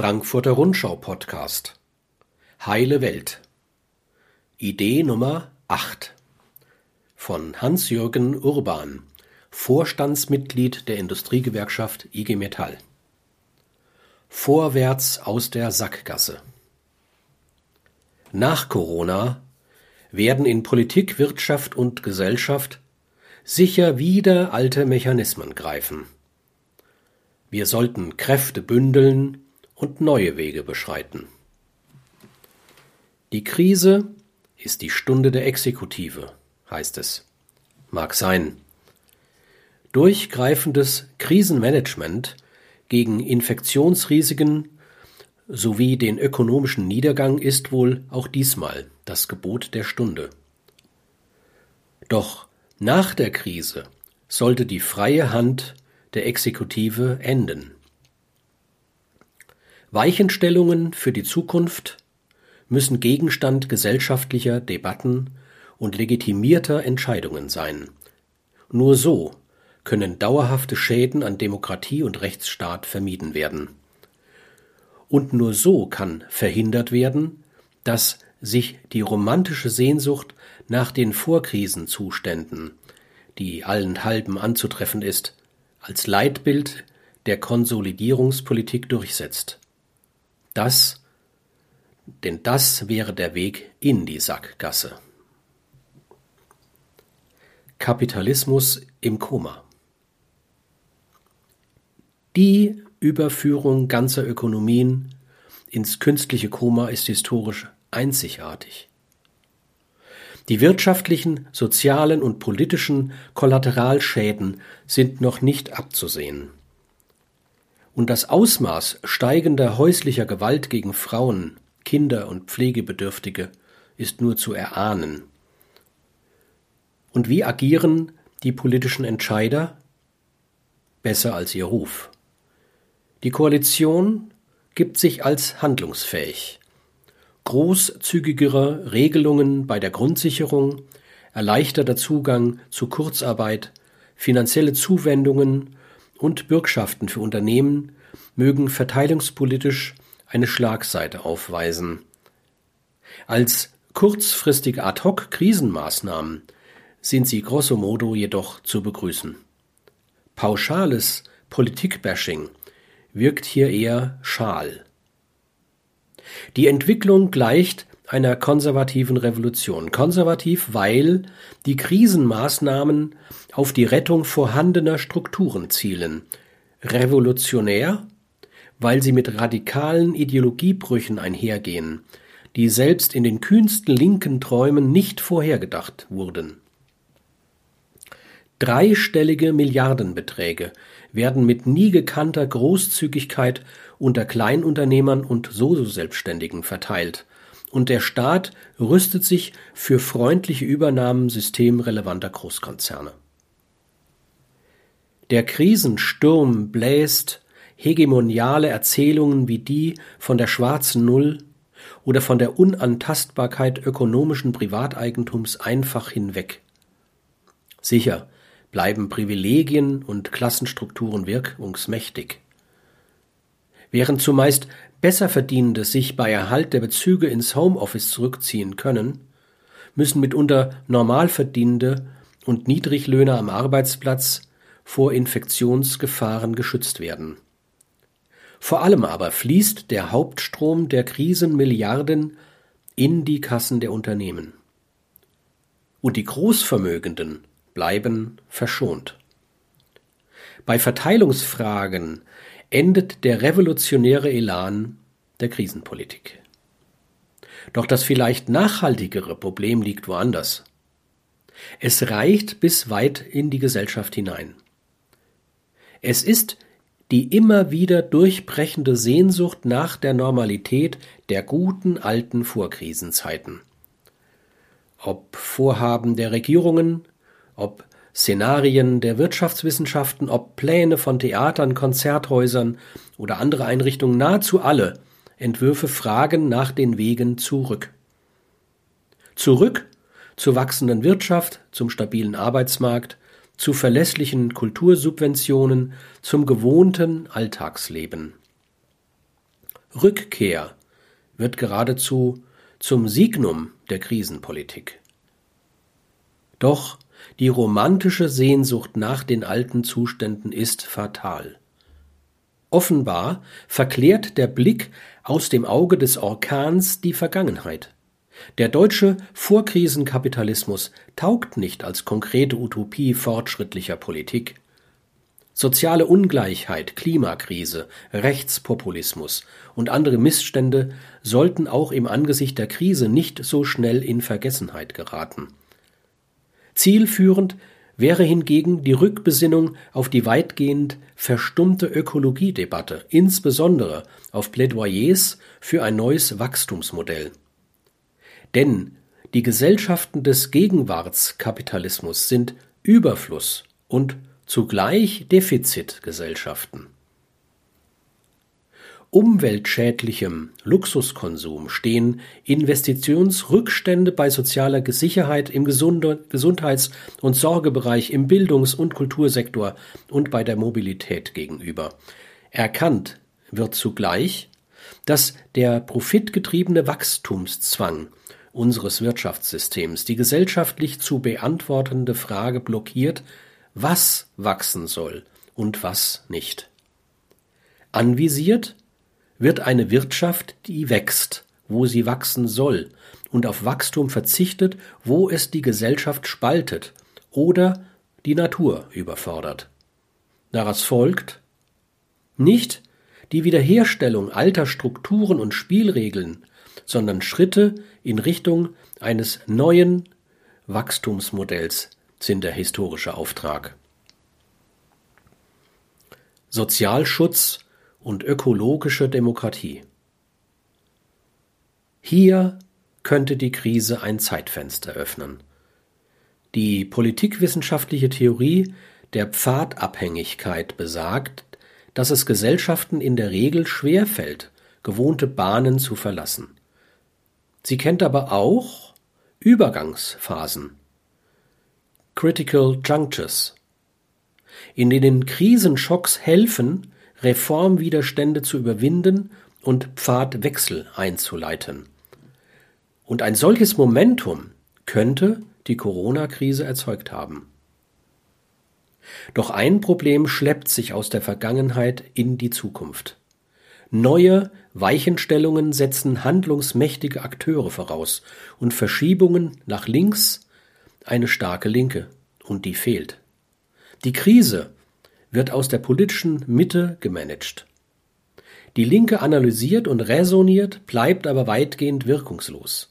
Frankfurter Rundschau Podcast Heile Welt Idee Nummer acht von Hans-Jürgen Urban, Vorstandsmitglied der Industriegewerkschaft IG Metall. Vorwärts aus der Sackgasse. Nach Corona werden in Politik, Wirtschaft und Gesellschaft sicher wieder alte Mechanismen greifen. Wir sollten Kräfte bündeln und neue Wege beschreiten. Die Krise ist die Stunde der Exekutive, heißt es. Mag sein. Durchgreifendes Krisenmanagement gegen Infektionsrisiken sowie den ökonomischen Niedergang ist wohl auch diesmal das Gebot der Stunde. Doch nach der Krise sollte die freie Hand der Exekutive enden. Weichenstellungen für die Zukunft müssen Gegenstand gesellschaftlicher Debatten und legitimierter Entscheidungen sein. Nur so können dauerhafte Schäden an Demokratie und Rechtsstaat vermieden werden. Und nur so kann verhindert werden, dass sich die romantische Sehnsucht nach den Vorkrisenzuständen, die allenthalben anzutreffen ist, als Leitbild der Konsolidierungspolitik durchsetzt. Das, denn das wäre der Weg in die Sackgasse. Kapitalismus im Koma. Die Überführung ganzer Ökonomien ins künstliche Koma ist historisch einzigartig. Die wirtschaftlichen, sozialen und politischen Kollateralschäden sind noch nicht abzusehen und das Ausmaß steigender häuslicher Gewalt gegen Frauen, Kinder und Pflegebedürftige ist nur zu erahnen. Und wie agieren die politischen Entscheider? Besser als ihr Ruf. Die Koalition gibt sich als handlungsfähig. Großzügigere Regelungen bei der Grundsicherung, erleichterter Zugang zu Kurzarbeit, finanzielle Zuwendungen und Bürgschaften für Unternehmen mögen verteilungspolitisch eine Schlagseite aufweisen. Als kurzfristige Ad-hoc-Krisenmaßnahmen sind sie grosso modo jedoch zu begrüßen. Pauschales Politikbashing wirkt hier eher schal. Die Entwicklung gleicht einer konservativen Revolution. Konservativ, weil die Krisenmaßnahmen auf die Rettung vorhandener Strukturen zielen. Revolutionär, weil sie mit radikalen Ideologiebrüchen einhergehen, die selbst in den kühnsten linken Träumen nicht vorhergedacht wurden. Dreistellige Milliardenbeträge werden mit nie gekannter Großzügigkeit unter Kleinunternehmern und Solo-Selbstständigen verteilt und der Staat rüstet sich für freundliche Übernahmen systemrelevanter Großkonzerne. Der Krisensturm bläst hegemoniale Erzählungen wie die von der schwarzen Null oder von der Unantastbarkeit ökonomischen Privateigentums einfach hinweg. Sicher bleiben Privilegien und Klassenstrukturen wirkungsmächtig. Während zumeist Besserverdienende sich bei Erhalt der Bezüge ins Homeoffice zurückziehen können, müssen mitunter Normalverdienende und Niedriglöhner am Arbeitsplatz vor Infektionsgefahren geschützt werden. Vor allem aber fließt der Hauptstrom der Krisenmilliarden in die Kassen der Unternehmen. Und die Großvermögenden bleiben verschont. Bei Verteilungsfragen endet der revolutionäre Elan der Krisenpolitik. Doch das vielleicht nachhaltigere Problem liegt woanders. Es reicht bis weit in die Gesellschaft hinein. Es ist die immer wieder durchbrechende Sehnsucht nach der Normalität der guten alten Vorkrisenzeiten. Ob Vorhaben der Regierungen, ob Szenarien der Wirtschaftswissenschaften, ob Pläne von Theatern, Konzerthäusern oder andere Einrichtungen, nahezu alle Entwürfe fragen nach den Wegen zurück. Zurück zur wachsenden Wirtschaft, zum stabilen Arbeitsmarkt, zu verlässlichen Kultursubventionen, zum gewohnten Alltagsleben. Rückkehr wird geradezu zum Signum der Krisenpolitik. Doch die romantische Sehnsucht nach den alten Zuständen ist fatal. Offenbar verklärt der Blick aus dem Auge des Orkans die Vergangenheit. Der deutsche Vorkrisenkapitalismus taugt nicht als konkrete Utopie fortschrittlicher Politik. Soziale Ungleichheit, Klimakrise, Rechtspopulismus und andere Missstände sollten auch im Angesicht der Krise nicht so schnell in Vergessenheit geraten. Zielführend wäre hingegen die Rückbesinnung auf die weitgehend verstummte Ökologiedebatte, insbesondere auf Plädoyers für ein neues Wachstumsmodell. Denn die Gesellschaften des Gegenwartskapitalismus sind Überfluss und zugleich Defizitgesellschaften. Umweltschädlichem Luxuskonsum stehen Investitionsrückstände bei sozialer Sicherheit im Gesundheits- und Sorgebereich, im Bildungs- und Kultursektor und bei der Mobilität gegenüber. Erkannt wird zugleich, dass der profitgetriebene Wachstumszwang unseres Wirtschaftssystems die gesellschaftlich zu beantwortende Frage blockiert, was wachsen soll und was nicht. Anvisiert wird eine Wirtschaft, die wächst, wo sie wachsen soll, und auf Wachstum verzichtet, wo es die Gesellschaft spaltet oder die Natur überfordert. Daraus folgt nicht die Wiederherstellung alter Strukturen und Spielregeln, sondern Schritte in Richtung eines neuen Wachstumsmodells sind der historische Auftrag. Sozialschutz und ökologische Demokratie. Hier könnte die Krise ein Zeitfenster öffnen. Die politikwissenschaftliche Theorie der Pfadabhängigkeit besagt, dass es Gesellschaften in der Regel schwerfällt, gewohnte Bahnen zu verlassen. Sie kennt aber auch Übergangsphasen, Critical Junctures, in denen Krisenschocks helfen, Reformwiderstände zu überwinden und Pfadwechsel einzuleiten. Und ein solches Momentum könnte die Corona-Krise erzeugt haben. Doch ein Problem schleppt sich aus der Vergangenheit in die Zukunft. Neue Weichenstellungen setzen handlungsmächtige Akteure voraus und Verschiebungen nach links eine starke Linke, und die fehlt. Die Krise wird aus der politischen Mitte gemanagt. Die Linke analysiert und räsoniert, bleibt aber weitgehend wirkungslos.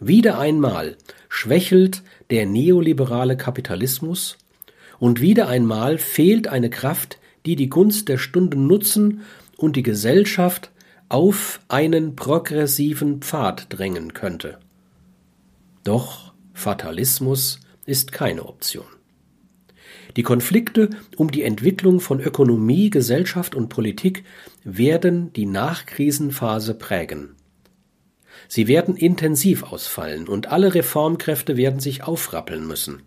Wieder einmal schwächelt der neoliberale Kapitalismus und wieder einmal fehlt eine Kraft, die die Gunst der Stunde nutzen und die Gesellschaft auf einen progressiven Pfad drängen könnte. Doch Fatalismus ist keine Option. Die Konflikte um die Entwicklung von Ökonomie, Gesellschaft und Politik werden die Nachkrisenphase prägen. Sie werden intensiv ausfallen und alle Reformkräfte werden sich aufrappeln müssen.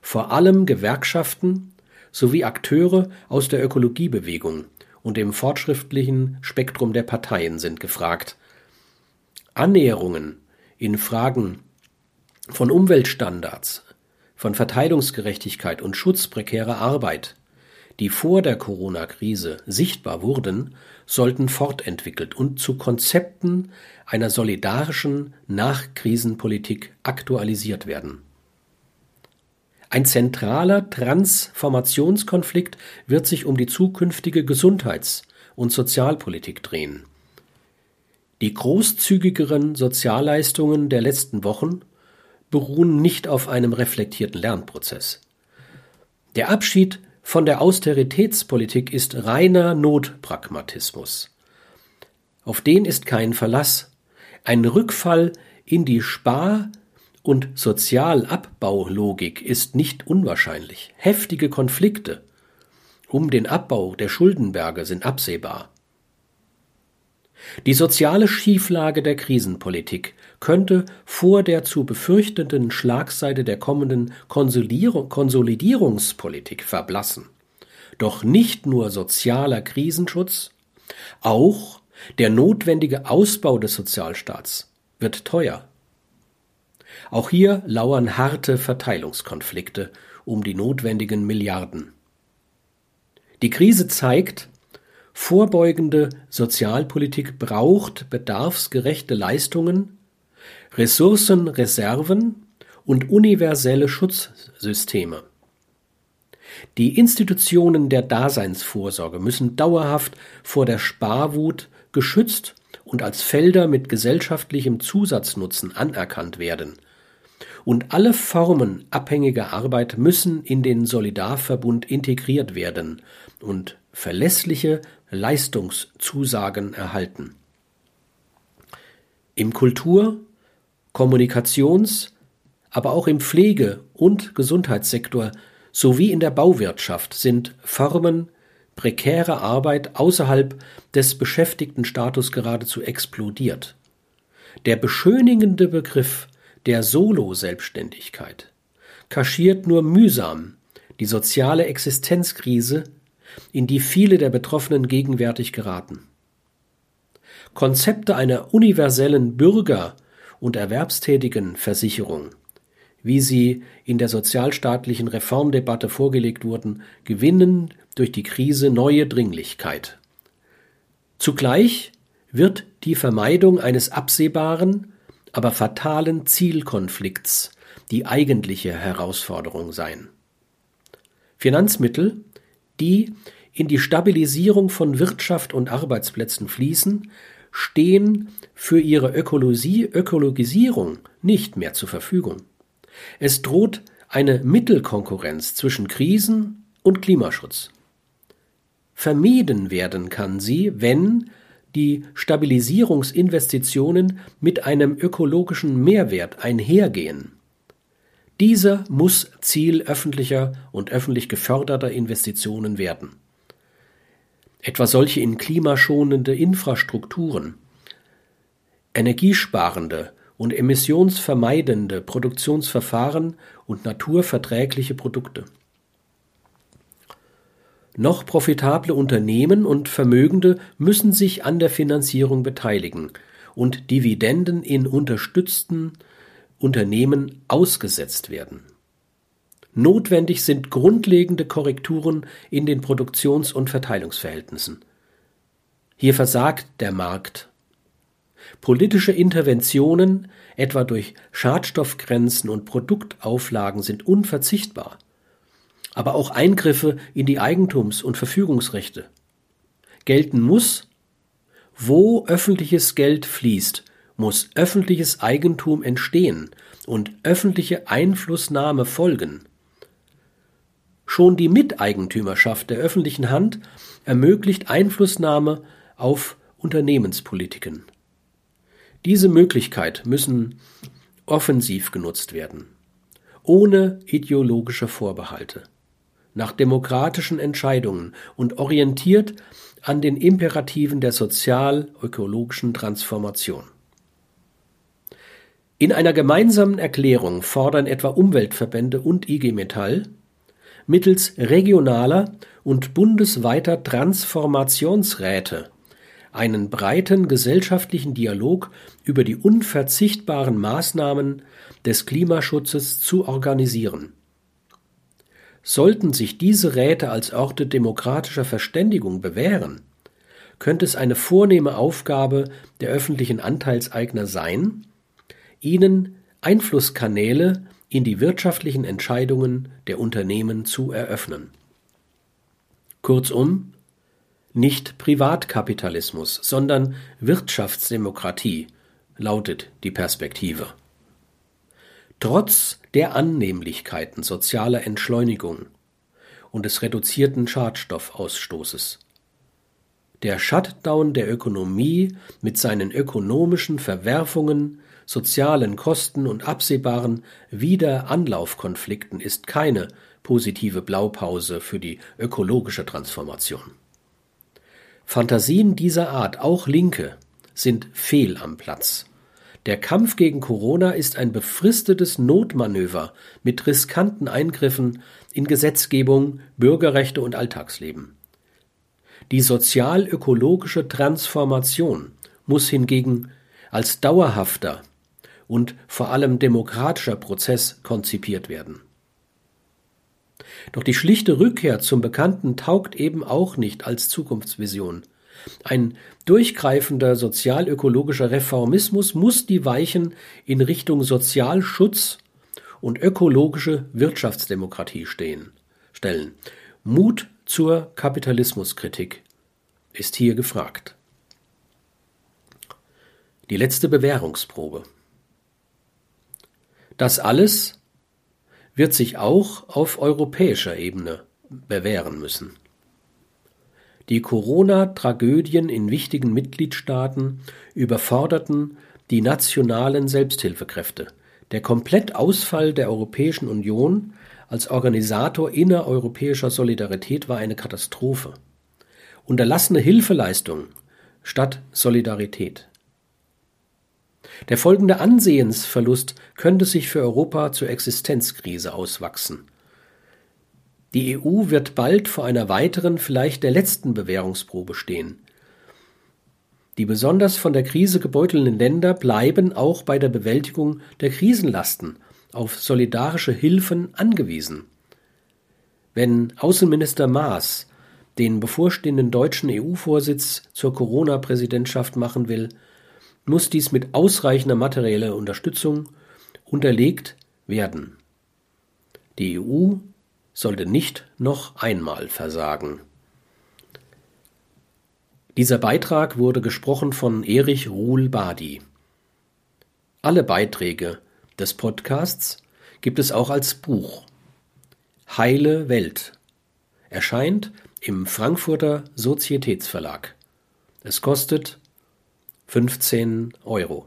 Vor allem Gewerkschaften sowie Akteure aus der Ökologiebewegung und dem fortschrittlichen Spektrum der Parteien sind gefragt. Annäherungen in Fragen von Umweltstandards, von Verteilungsgerechtigkeit und Schutz prekärer Arbeit, die vor der Corona-Krise sichtbar wurden, sollten fortentwickelt und zu Konzepten einer solidarischen Nachkrisenpolitik aktualisiert werden. Ein zentraler Transformationskonflikt wird sich um die zukünftige Gesundheits- und Sozialpolitik drehen. Die großzügigeren Sozialleistungen der letzten Wochen beruhen nicht auf einem reflektierten Lernprozess. Der Abschied von der Austeritätspolitik ist reiner Notpragmatismus. Auf den ist kein Verlass. Ein Rückfall in die Spar- und Sozialabbaulogik ist nicht unwahrscheinlich. Heftige Konflikte um den Abbau der Schuldenberge sind absehbar. Die soziale Schieflage der Krisenpolitik könnte vor der zu befürchtenden Schlagseite der kommenden Konsolidierungspolitik verblassen. Doch nicht nur sozialer Krisenschutz, Auch der notwendige Ausbau des Sozialstaats wird teuer. Auch hier lauern harte Verteilungskonflikte um die notwendigen Milliarden. Die Krise zeigt, vorbeugende Sozialpolitik braucht bedarfsgerechte Leistungen, Ressourcenreserven und universelle Schutzsysteme. Die Institutionen der Daseinsvorsorge müssen dauerhaft vor der Sparwut geschützt und als Felder mit gesellschaftlichem Zusatznutzen anerkannt werden und alle Formen abhängiger Arbeit müssen in den Solidarverbund integriert werden und verlässliche Leistungszusagen erhalten. Im Kultur-, Kommunikations-, aber auch im Pflege- und Gesundheitssektor sowie in der Bauwirtschaft sind Formen prekärer Arbeit außerhalb des Beschäftigtenstatus geradezu explodiert. Der beschönigende Begriff der Solo-Selbstständigkeit kaschiert nur mühsam die soziale Existenzkrise, in die viele der Betroffenen gegenwärtig geraten. Konzepte einer universellen Bürger- und erwerbstätigen Versicherung, wie sie in der sozialstaatlichen Reformdebatte vorgelegt wurden, gewinnen durch die Krise neue Dringlichkeit. Zugleich wird die Vermeidung eines absehbaren aber fatalen Zielkonflikts die eigentliche Herausforderung sein. Finanzmittel, die in die Stabilisierung von Wirtschaft und Arbeitsplätzen fließen, stehen für ihre Ökologie, Ökologisierung nicht mehr zur Verfügung. Es droht eine Mittelkonkurrenz zwischen Krisen und Klimaschutz. Vermieden werden kann sie, wenn die Stabilisierungsinvestitionen mit einem ökologischen Mehrwert einhergehen. Dieser muss Ziel öffentlicher und öffentlich geförderter Investitionen werden. Etwa solche in klimaschonende Infrastrukturen, energiesparende und emissionsvermeidende Produktionsverfahren und naturverträgliche Produkte. Noch profitable Unternehmen und Vermögende müssen sich an der Finanzierung beteiligen und Dividenden in unterstützten Unternehmen ausgesetzt werden. Notwendig sind grundlegende Korrekturen in den Produktions- und Verteilungsverhältnissen. Hier versagt der Markt. Politische Interventionen, etwa durch Schadstoffgrenzen und Produktauflagen, sind unverzichtbar aber auch Eingriffe in die Eigentums- und Verfügungsrechte. Gelten muss, wo öffentliches Geld fließt, muss öffentliches Eigentum entstehen und öffentliche Einflussnahme folgen. Schon die Miteigentümerschaft der öffentlichen Hand ermöglicht Einflussnahme auf Unternehmenspolitiken. Diese Möglichkeit müssen offensiv genutzt werden, ohne ideologische Vorbehalte nach demokratischen Entscheidungen und orientiert an den Imperativen der sozial-ökologischen Transformation. In einer gemeinsamen Erklärung fordern etwa Umweltverbände und IG Metall mittels regionaler und bundesweiter Transformationsräte einen breiten gesellschaftlichen Dialog über die unverzichtbaren Maßnahmen des Klimaschutzes zu organisieren. Sollten sich diese Räte als Orte demokratischer Verständigung bewähren, könnte es eine vornehme Aufgabe der öffentlichen Anteilseigner sein, ihnen Einflusskanäle in die wirtschaftlichen Entscheidungen der Unternehmen zu eröffnen. Kurzum, nicht Privatkapitalismus, sondern Wirtschaftsdemokratie lautet die Perspektive. Trotz der Annehmlichkeiten sozialer Entschleunigung und des reduzierten Schadstoffausstoßes. Der Shutdown der Ökonomie mit seinen ökonomischen Verwerfungen, sozialen Kosten und absehbaren Wiederanlaufkonflikten ist keine positive Blaupause für die ökologische Transformation. Fantasien dieser Art, auch Linke, sind fehl am Platz. Der Kampf gegen Corona ist ein befristetes Notmanöver mit riskanten Eingriffen in Gesetzgebung, Bürgerrechte und Alltagsleben. Die sozial-ökologische Transformation muss hingegen als dauerhafter und vor allem demokratischer Prozess konzipiert werden. Doch die schlichte Rückkehr zum Bekannten taugt eben auch nicht als Zukunftsvision. Ein durchgreifender sozialökologischer Reformismus muss die Weichen in Richtung Sozialschutz und ökologische Wirtschaftsdemokratie stehen, stellen. Mut zur Kapitalismuskritik ist hier gefragt. Die letzte Bewährungsprobe. Das alles wird sich auch auf europäischer Ebene bewähren müssen. Die Corona-Tragödien in wichtigen Mitgliedstaaten überforderten die nationalen Selbsthilfekräfte. Der Komplettausfall der Europäischen Union als Organisator innereuropäischer Solidarität war eine Katastrophe. Unterlassene Hilfeleistung statt Solidarität. Der folgende Ansehensverlust könnte sich für Europa zur Existenzkrise auswachsen. Die EU wird bald vor einer weiteren, vielleicht der letzten Bewährungsprobe stehen. Die besonders von der Krise gebeutelten Länder bleiben auch bei der Bewältigung der Krisenlasten auf solidarische Hilfen angewiesen. Wenn Außenminister Maas den bevorstehenden deutschen EU-Vorsitz zur Corona-Präsidentschaft machen will, muss dies mit ausreichender materieller Unterstützung unterlegt werden. Die EU sollte nicht noch einmal versagen. Dieser Beitrag wurde gesprochen von Erich Ruhl-Badi. Alle Beiträge des Podcasts gibt es auch als Buch. Heile Welt erscheint im Frankfurter Sozietätsverlag. Es kostet 15 Euro.